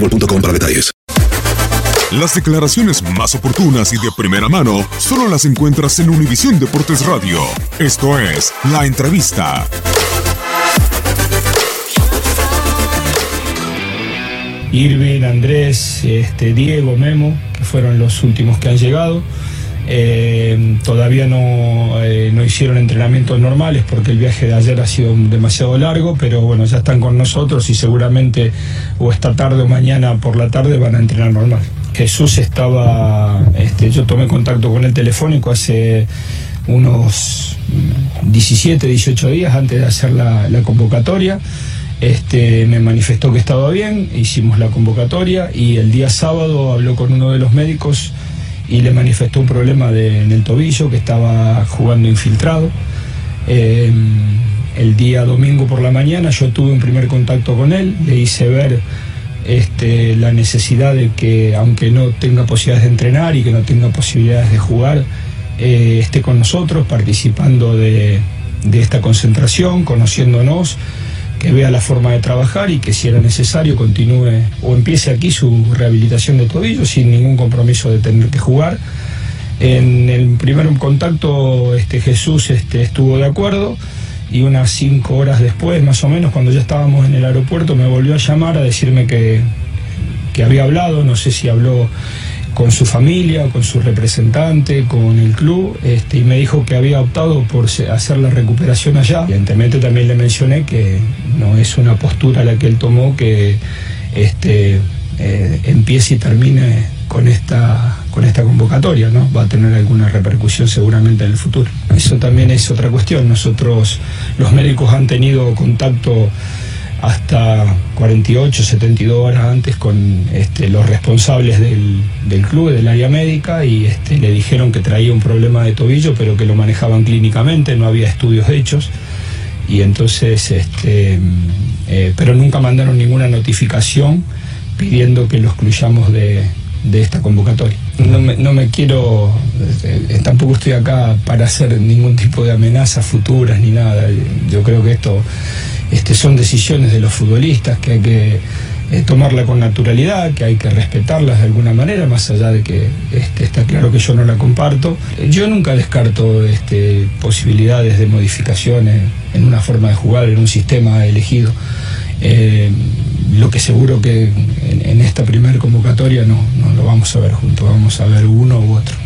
boostmobile.com para detalles. Las declaraciones más oportunas y de primera mano solo las encuentras en Univisión Deportes Radio. Esto es La Entrevista. Irving, Andrés, este, Diego, Memo, que fueron los últimos que han llegado. Eh, todavía no, eh, no hicieron entrenamientos normales porque el viaje de ayer ha sido demasiado largo, pero bueno, ya están con nosotros y seguramente o esta tarde o mañana por la tarde van a entrenar normal. Jesús estaba, este, yo tomé contacto con el telefónico hace unos 17, 18 días antes de hacer la, la convocatoria. Este, me manifestó que estaba bien, hicimos la convocatoria y el día sábado habló con uno de los médicos y le manifestó un problema de- en el tobillo que estaba jugando infiltrado. Eh, el día domingo por la mañana yo tuve un primer contacto con él, le hice ver este, la necesidad de que aunque no tenga posibilidades de entrenar y que no tenga posibilidades de jugar, eh, esté con nosotros participando de, de esta concentración, conociéndonos, que vea la forma de trabajar y que si era necesario continúe o empiece aquí su rehabilitación de tobillo sin ningún compromiso de tener que jugar. En el primer contacto este, Jesús este, estuvo de acuerdo y unas cinco horas después, más o menos, cuando ya estábamos en el aeropuerto, me volvió a llamar a decirme que, que había hablado, no sé si habló con su familia, con su representante, con el club, este, y me dijo que había optado por hacer la recuperación allá. Evidentemente también le mencioné que no es una postura la que él tomó que este, eh, empiece y termine con esta, con esta convocatoria, ¿no? Va a tener alguna repercusión seguramente en el futuro. Eso también es otra cuestión. Nosotros, los médicos han tenido contacto hasta 48, 72 horas antes con este, los responsables del, del club, del área médica, y este, le dijeron que traía un problema de tobillo, pero que lo manejaban clínicamente, no había estudios hechos. Y entonces, este, eh, pero nunca mandaron ninguna notificación pidiendo que lo excluyamos de, de esta convocatoria. No me, no me quiero, eh, tampoco estoy acá para hacer ningún tipo de amenazas futuras ni nada. Yo creo que esto este, son decisiones de los futbolistas que hay que eh, tomarla con naturalidad, que hay que respetarlas de alguna manera, más allá de que este, está claro que yo no la comparto. Yo nunca descarto este, posibilidades de modificaciones en una forma de jugar, en un sistema elegido. Eh, lo que seguro que en, en esta primera convocatoria no, no lo vamos a ver juntos, vamos a ver uno u otro.